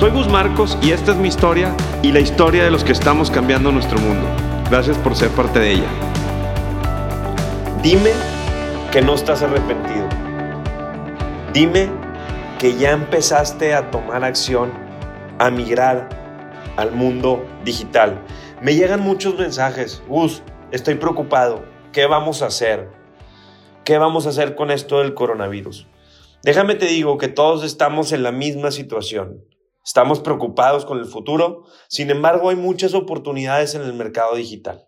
Soy Gus Marcos y esta es mi historia y la historia de los que estamos cambiando nuestro mundo. Gracias por ser parte de ella. Dime que no estás arrepentido. Dime que ya empezaste a tomar acción, a migrar al mundo digital. Me llegan muchos mensajes. Gus, estoy preocupado. ¿Qué vamos a hacer? ¿Qué vamos a hacer con esto del coronavirus? Déjame te digo que todos estamos en la misma situación. Estamos preocupados con el futuro, sin embargo hay muchas oportunidades en el mercado digital.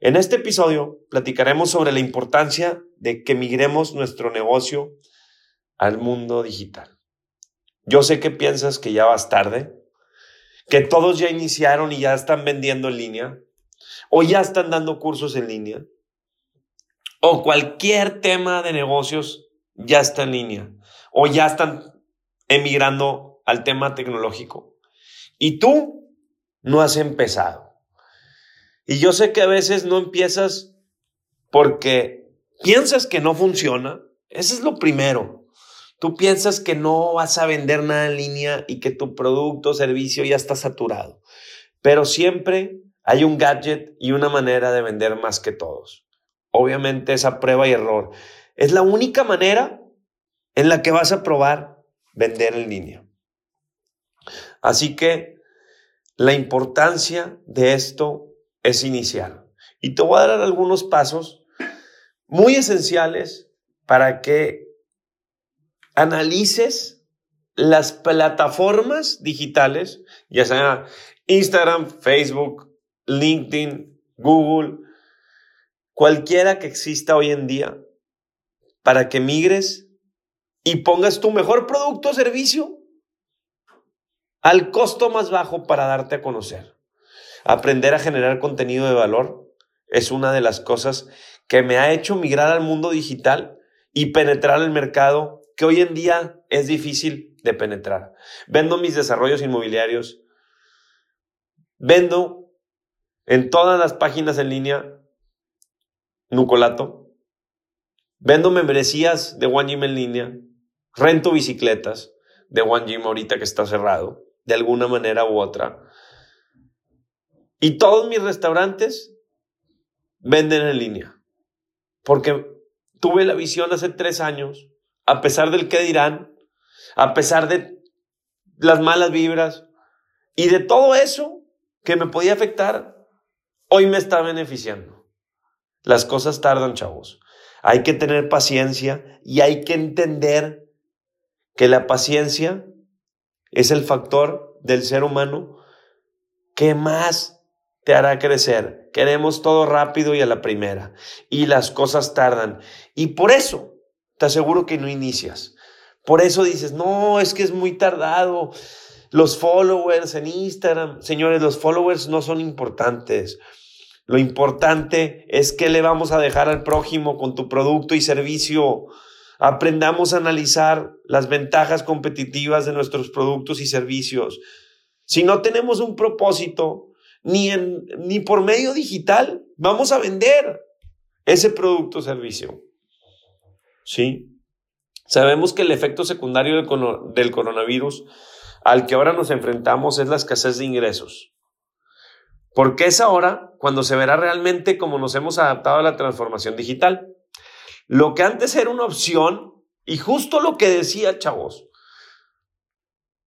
En este episodio platicaremos sobre la importancia de que migremos nuestro negocio al mundo digital. Yo sé que piensas que ya vas tarde, que todos ya iniciaron y ya están vendiendo en línea, o ya están dando cursos en línea, o cualquier tema de negocios ya está en línea, o ya están emigrando al tema tecnológico. Y tú no has empezado. Y yo sé que a veces no empiezas porque piensas que no funciona. Eso es lo primero. Tú piensas que no vas a vender nada en línea y que tu producto o servicio ya está saturado. Pero siempre hay un gadget y una manera de vender más que todos. Obviamente esa prueba y error. Es la única manera en la que vas a probar vender en línea. Así que la importancia de esto es inicial. Y te voy a dar algunos pasos muy esenciales para que analices las plataformas digitales, ya sea Instagram, Facebook, LinkedIn, Google, cualquiera que exista hoy en día, para que migres y pongas tu mejor producto o servicio al costo más bajo para darte a conocer. Aprender a generar contenido de valor es una de las cosas que me ha hecho migrar al mundo digital y penetrar el mercado que hoy en día es difícil de penetrar. Vendo mis desarrollos inmobiliarios, vendo en todas las páginas en línea Nucolato, vendo membresías de One Gym en línea, rento bicicletas de One Gym ahorita que está cerrado de alguna manera u otra. Y todos mis restaurantes venden en línea. Porque tuve la visión hace tres años, a pesar del que dirán, a pesar de las malas vibras y de todo eso que me podía afectar, hoy me está beneficiando. Las cosas tardan, chavos. Hay que tener paciencia y hay que entender que la paciencia es el factor del ser humano que más te hará crecer. Queremos todo rápido y a la primera. Y las cosas tardan. Y por eso te aseguro que no inicias. Por eso dices, no, es que es muy tardado. Los followers en Instagram, señores, los followers no son importantes. Lo importante es que le vamos a dejar al prójimo con tu producto y servicio. Aprendamos a analizar las ventajas competitivas de nuestros productos y servicios. Si no tenemos un propósito, ni, en, ni por medio digital, vamos a vender ese producto o servicio. ¿Sí? Sabemos que el efecto secundario del, del coronavirus al que ahora nos enfrentamos es la escasez de ingresos. Porque es ahora cuando se verá realmente cómo nos hemos adaptado a la transformación digital. Lo que antes era una opción, y justo lo que decía, chavos,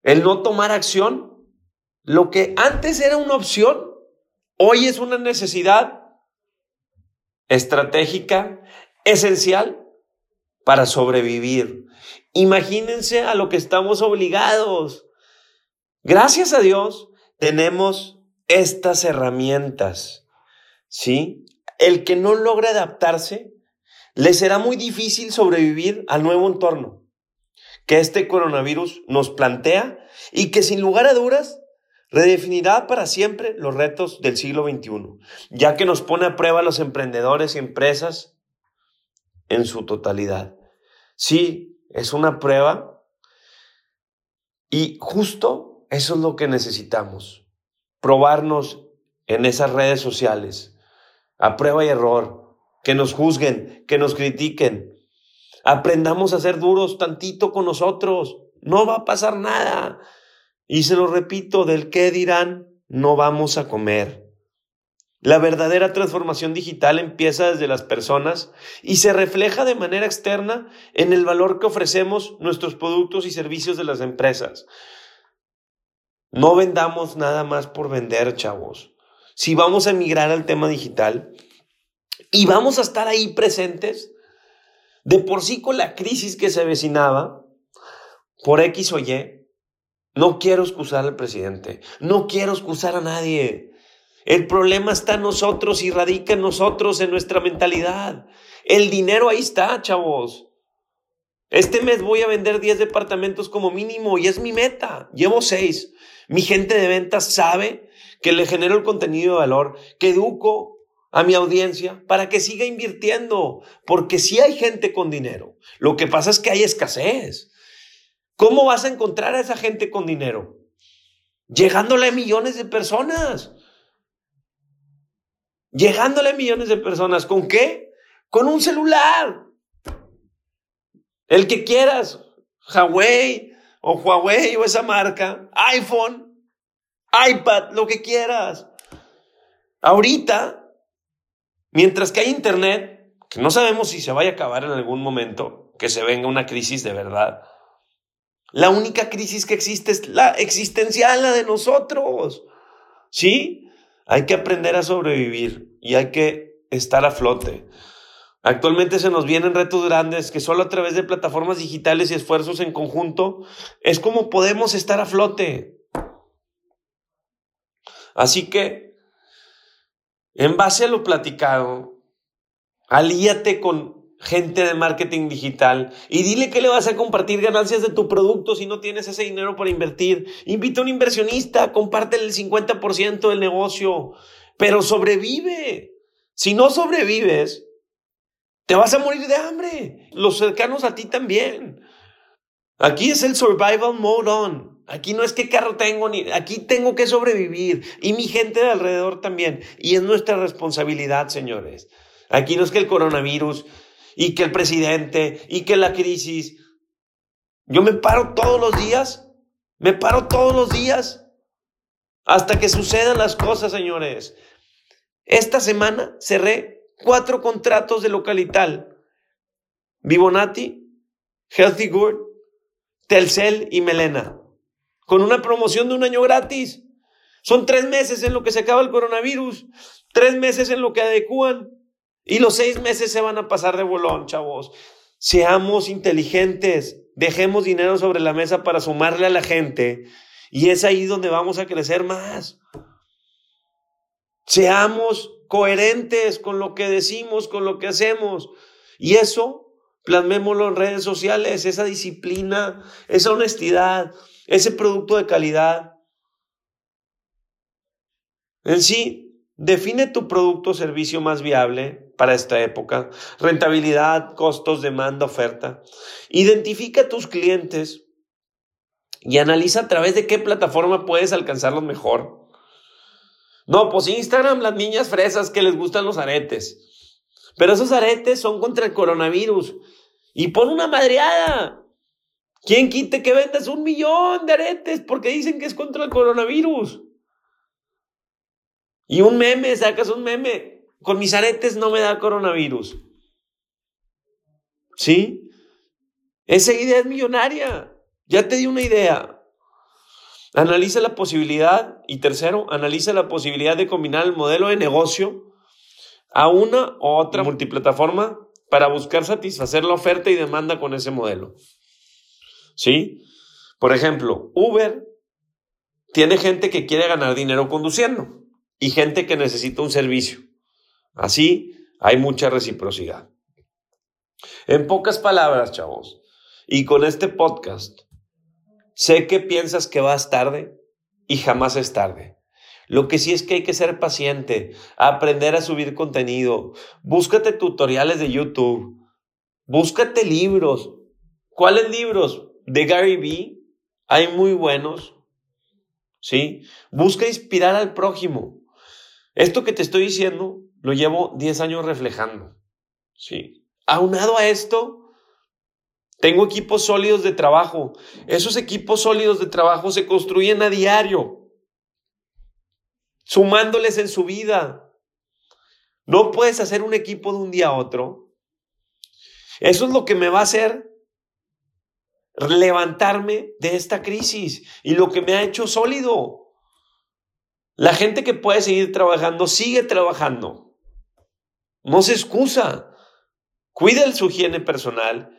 el no tomar acción, lo que antes era una opción, hoy es una necesidad estratégica, esencial para sobrevivir. Imagínense a lo que estamos obligados. Gracias a Dios tenemos estas herramientas, ¿sí? El que no logra adaptarse le será muy difícil sobrevivir al nuevo entorno que este coronavirus nos plantea y que sin lugar a dudas redefinirá para siempre los retos del siglo XXI, ya que nos pone a prueba a los emprendedores y empresas en su totalidad. Sí, es una prueba y justo eso es lo que necesitamos, probarnos en esas redes sociales, a prueba y error, que nos juzguen, que nos critiquen. Aprendamos a ser duros tantito con nosotros, no va a pasar nada. Y se lo repito, del qué dirán, no vamos a comer. La verdadera transformación digital empieza desde las personas y se refleja de manera externa en el valor que ofrecemos nuestros productos y servicios de las empresas. No vendamos nada más por vender, chavos. Si vamos a emigrar al tema digital y vamos a estar ahí presentes, de por sí con la crisis que se avecinaba, por X o Y, no quiero excusar al presidente, no quiero excusar a nadie. El problema está en nosotros y radica en nosotros, en nuestra mentalidad. El dinero ahí está, chavos. Este mes voy a vender 10 departamentos como mínimo y es mi meta. Llevo 6. Mi gente de ventas sabe que le genero el contenido de valor, que educo a mi audiencia para que siga invirtiendo, porque si hay gente con dinero. Lo que pasa es que hay escasez. ¿Cómo vas a encontrar a esa gente con dinero? Llegándole a millones de personas. Llegándole a millones de personas. ¿Con qué? Con un celular. El que quieras. Huawei o Huawei o esa marca. iPhone, iPad, lo que quieras. Ahorita, mientras que hay internet, que no sabemos si se vaya a acabar en algún momento, que se venga una crisis de verdad la única crisis que existe es la existencial, la de nosotros. ¿Sí? Hay que aprender a sobrevivir y hay que estar a flote. Actualmente se nos vienen retos grandes que solo a través de plataformas digitales y esfuerzos en conjunto es como podemos estar a flote. Así que, en base a lo platicado, alíate con gente de marketing digital y dile que le vas a compartir ganancias de tu producto si no tienes ese dinero para invertir. Invita a un inversionista, compártele el 50% del negocio, pero sobrevive. Si no sobrevives, te vas a morir de hambre. Los cercanos a ti también. Aquí es el survival mode on. Aquí no es qué carro tengo, ni aquí tengo que sobrevivir. Y mi gente de alrededor también. Y es nuestra responsabilidad, señores. Aquí no es que el coronavirus y que el presidente y que la crisis. Yo me paro todos los días, me paro todos los días hasta que sucedan las cosas, señores. Esta semana cerré cuatro contratos de localital. Vivonati, Healthy Good, Telcel y Melena. Con una promoción de un año gratis. Son tres meses en lo que se acaba el coronavirus. Tres meses en lo que adecúan. Y los seis meses se van a pasar de bolón, chavos. Seamos inteligentes, dejemos dinero sobre la mesa para sumarle a la gente y es ahí donde vamos a crecer más. Seamos coherentes con lo que decimos, con lo que hacemos. Y eso, plasmémoslo en redes sociales, esa disciplina, esa honestidad, ese producto de calidad. En sí, define tu producto o servicio más viable para esta época. Rentabilidad, costos, demanda, oferta. Identifica tus clientes y analiza a través de qué plataforma puedes alcanzarlos mejor. No, pues Instagram, las niñas fresas que les gustan los aretes. Pero esos aretes son contra el coronavirus. Y pon una madreada. ¿Quién quite que vendas un millón de aretes porque dicen que es contra el coronavirus? Y un meme, sacas un meme con mis aretes no me da coronavirus. ¿Sí? Esa idea es millonaria. Ya te di una idea. Analiza la posibilidad, y tercero, analiza la posibilidad de combinar el modelo de negocio a una u otra multiplataforma para buscar satisfacer la oferta y demanda con ese modelo. ¿Sí? Por ejemplo, Uber tiene gente que quiere ganar dinero conduciendo y gente que necesita un servicio. Así hay mucha reciprocidad. En pocas palabras, chavos, y con este podcast, sé que piensas que vas tarde, y jamás es tarde. Lo que sí es que hay que ser paciente, aprender a subir contenido. Búscate tutoriales de YouTube. Búscate libros. ¿Cuáles libros? De Gary Vee. Hay muy buenos. ¿Sí? Busca inspirar al prójimo. Esto que te estoy diciendo lo llevo 10 años reflejando. ¿Sí? Aunado a esto, tengo equipos sólidos de trabajo. Esos equipos sólidos de trabajo se construyen a diario sumándoles en su vida. No puedes hacer un equipo de un día a otro. Eso es lo que me va a hacer levantarme de esta crisis y lo que me ha hecho sólido. La gente que puede seguir trabajando, sigue trabajando. No se excusa. Cuida su higiene personal,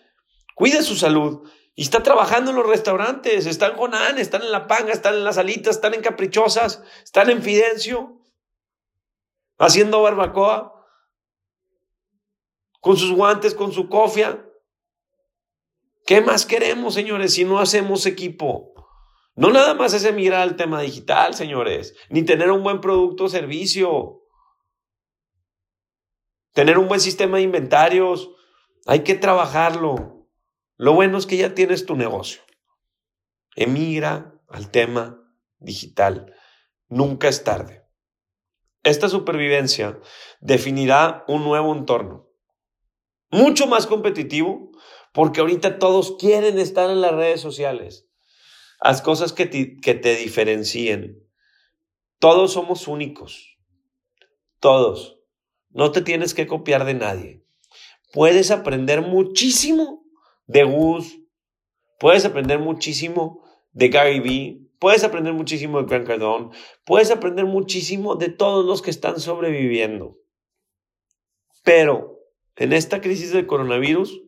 cuida su salud y está trabajando en los restaurantes, están en Jonán, están en La Panga, están en las alitas, están en Caprichosas, están en Fidencio, haciendo barbacoa, con sus guantes, con su cofia. ¿Qué más queremos, señores, si no hacemos equipo? No nada más es emigrar al tema digital, señores, ni tener un buen producto o servicio. Tener un buen sistema de inventarios, hay que trabajarlo. Lo bueno es que ya tienes tu negocio. Emigra al tema digital. Nunca es tarde. Esta supervivencia definirá un nuevo entorno, mucho más competitivo, porque ahorita todos quieren estar en las redes sociales. Haz cosas que te, que te diferencien. Todos somos únicos. Todos. No te tienes que copiar de nadie. Puedes aprender muchísimo de Gus, puedes aprender muchísimo de Gary Vee, puedes aprender muchísimo de Grant Cardone, puedes aprender muchísimo de todos los que están sobreviviendo. Pero en esta crisis del coronavirus,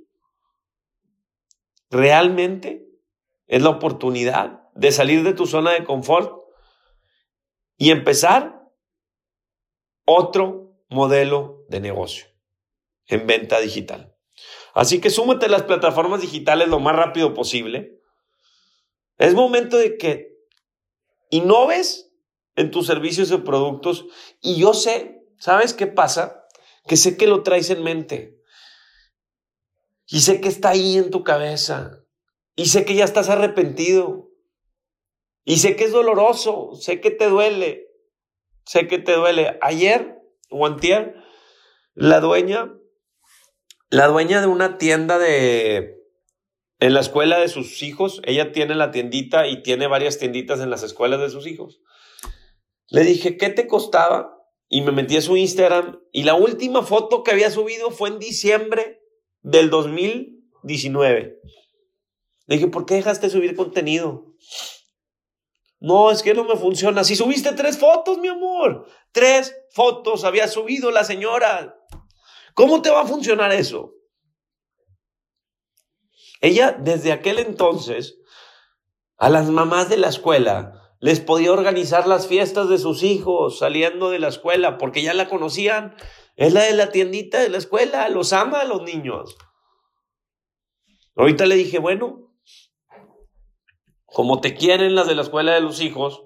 realmente es la oportunidad de salir de tu zona de confort y empezar otro modelo de negocio en venta digital. Así que súmate a las plataformas digitales lo más rápido posible. Es momento de que innoves en tus servicios o productos. Y yo sé, ¿sabes qué pasa? Que sé que lo traes en mente. Y sé que está ahí en tu cabeza. Y sé que ya estás arrepentido. Y sé que es doloroso. Sé que te duele. Sé que te duele. Ayer o antier, la dueña la dueña de una tienda de... En la escuela de sus hijos, ella tiene la tiendita y tiene varias tienditas en las escuelas de sus hijos. Le dije, ¿qué te costaba? Y me metí a su Instagram y la última foto que había subido fue en diciembre del 2019. Le dije, ¿por qué dejaste de subir contenido? No, es que no me funciona. Si subiste tres fotos, mi amor. Tres fotos había subido la señora. ¿Cómo te va a funcionar eso? Ella desde aquel entonces a las mamás de la escuela les podía organizar las fiestas de sus hijos saliendo de la escuela porque ya la conocían. Es la de la tiendita de la escuela, los ama a los niños. Ahorita le dije, bueno, como te quieren las de la escuela de los hijos,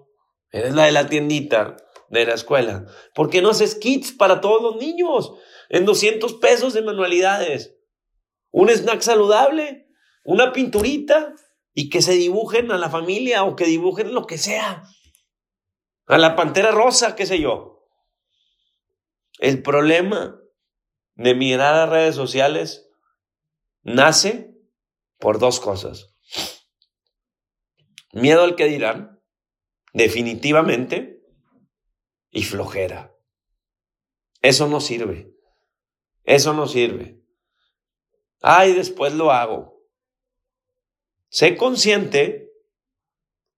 eres la de la tiendita de la escuela. ¿Por qué no haces kits para todos los niños? en 200 pesos de manualidades. Un snack saludable, una pinturita y que se dibujen a la familia o que dibujen lo que sea. A la pantera rosa, qué sé yo. El problema de mirar a redes sociales nace por dos cosas. Miedo al que dirán, definitivamente, y flojera. Eso no sirve. Eso no sirve. Ay, después lo hago. Sé consciente,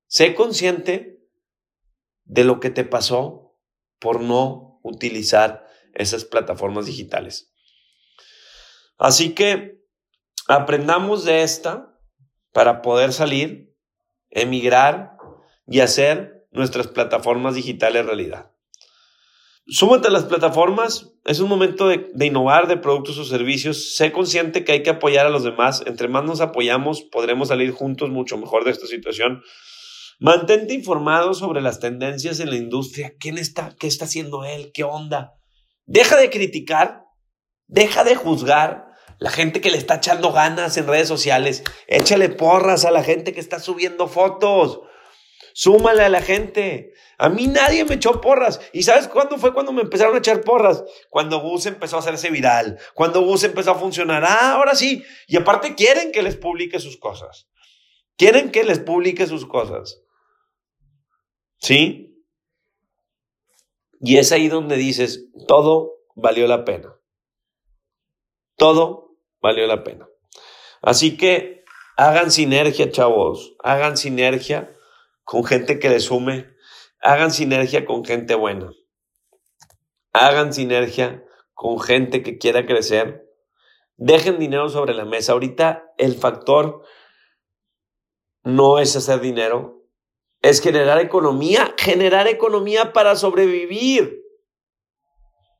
sé consciente de lo que te pasó por no utilizar esas plataformas digitales. Así que aprendamos de esta para poder salir, emigrar y hacer nuestras plataformas digitales realidad. Súmate a las plataformas, es un momento de, innovar de productos o servicios. Sé consciente que hay que apoyar a los demás. Entre más nos apoyamos, podremos salir juntos mucho mejor de esta situación. Mantente informado sobre las tendencias en la industria. ¿Quién está? ¿Qué está haciendo él? ¿Qué onda? Deja de criticar, deja de juzgar la gente que le está echando ganas en redes sociales. Échale porras a la gente que está subiendo fotos. Súmale a la gente. A mí nadie me echó porras. ¿Y sabes cuándo fue cuando me empezaron a echar porras? Cuando Gus empezó a hacerse viral. Cuando Gus empezó a funcionar. Ah, ahora sí. Y aparte quieren que les publique sus cosas. Quieren que les publique sus cosas. ¿Sí? Y es ahí donde dices, todo valió la pena. Todo valió la pena. Así que hagan sinergia, chavos. Hagan sinergia con gente que les sume. Hagan sinergia con gente buena. Hagan sinergia con gente que quiera crecer. Dejen dinero sobre la mesa. Ahorita el factor no es hacer dinero, es generar economía, generar economía para sobrevivir.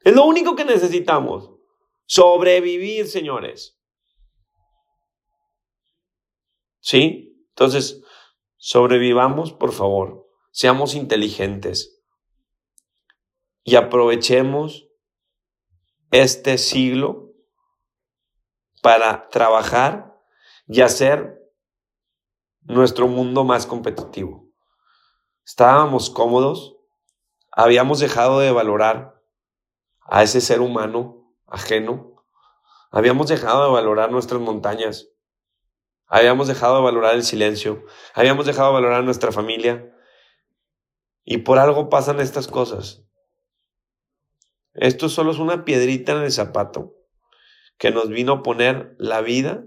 Es lo único que necesitamos. Sobrevivir, señores. ¿Sí? Entonces, sobrevivamos, por favor. Seamos inteligentes. Y aprovechemos este siglo para trabajar y hacer nuestro mundo más competitivo. Estábamos cómodos, habíamos dejado de valorar a ese ser humano ajeno, habíamos dejado de valorar nuestras montañas, habíamos dejado de valorar el silencio, habíamos dejado de valorar nuestra familia y por algo pasan estas cosas. Esto solo es una piedrita en el zapato que nos vino a poner la vida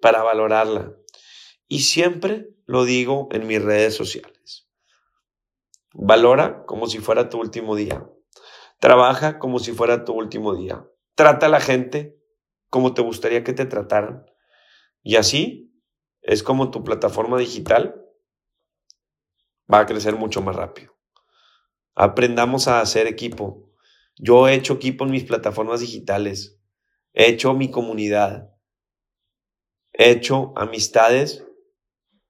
para valorarla. Y siempre lo digo en mis redes sociales. Valora como si fuera tu último día. Trabaja como si fuera tu último día. Trata a la gente como te gustaría que te trataran. Y así es como tu plataforma digital va a crecer mucho más rápido. Aprendamos a hacer equipo. Yo he hecho equipo en mis plataformas digitales. He hecho mi comunidad. He hecho amistades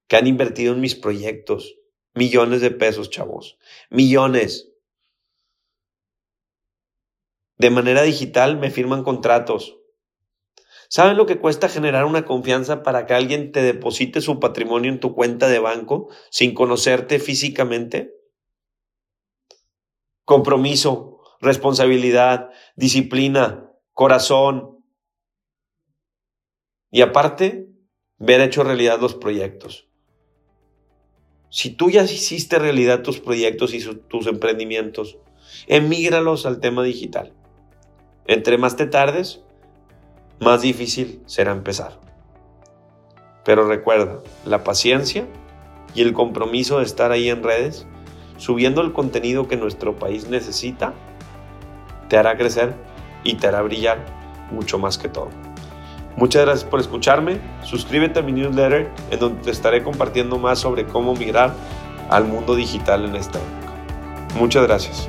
que han invertido en mis proyectos. Millones de pesos, chavos. Millones. De manera digital me firman contratos. ¿Saben lo que cuesta generar una confianza para que alguien te deposite su patrimonio en tu cuenta de banco sin conocerte físicamente? Compromiso, responsabilidad, disciplina, corazón. Y aparte, ver hecho realidad los proyectos. Si tú ya hiciste realidad tus proyectos y tus emprendimientos, emígralos al tema digital. Entre más te tardes, más difícil será empezar. Pero recuerda, la paciencia y el compromiso de estar ahí en redes, subiendo el contenido que nuestro país necesita, te hará crecer y te hará brillar mucho más que todo. Muchas gracias por escucharme. Suscríbete a mi newsletter en donde te estaré compartiendo más sobre cómo migrar al mundo digital en esta época. Muchas gracias.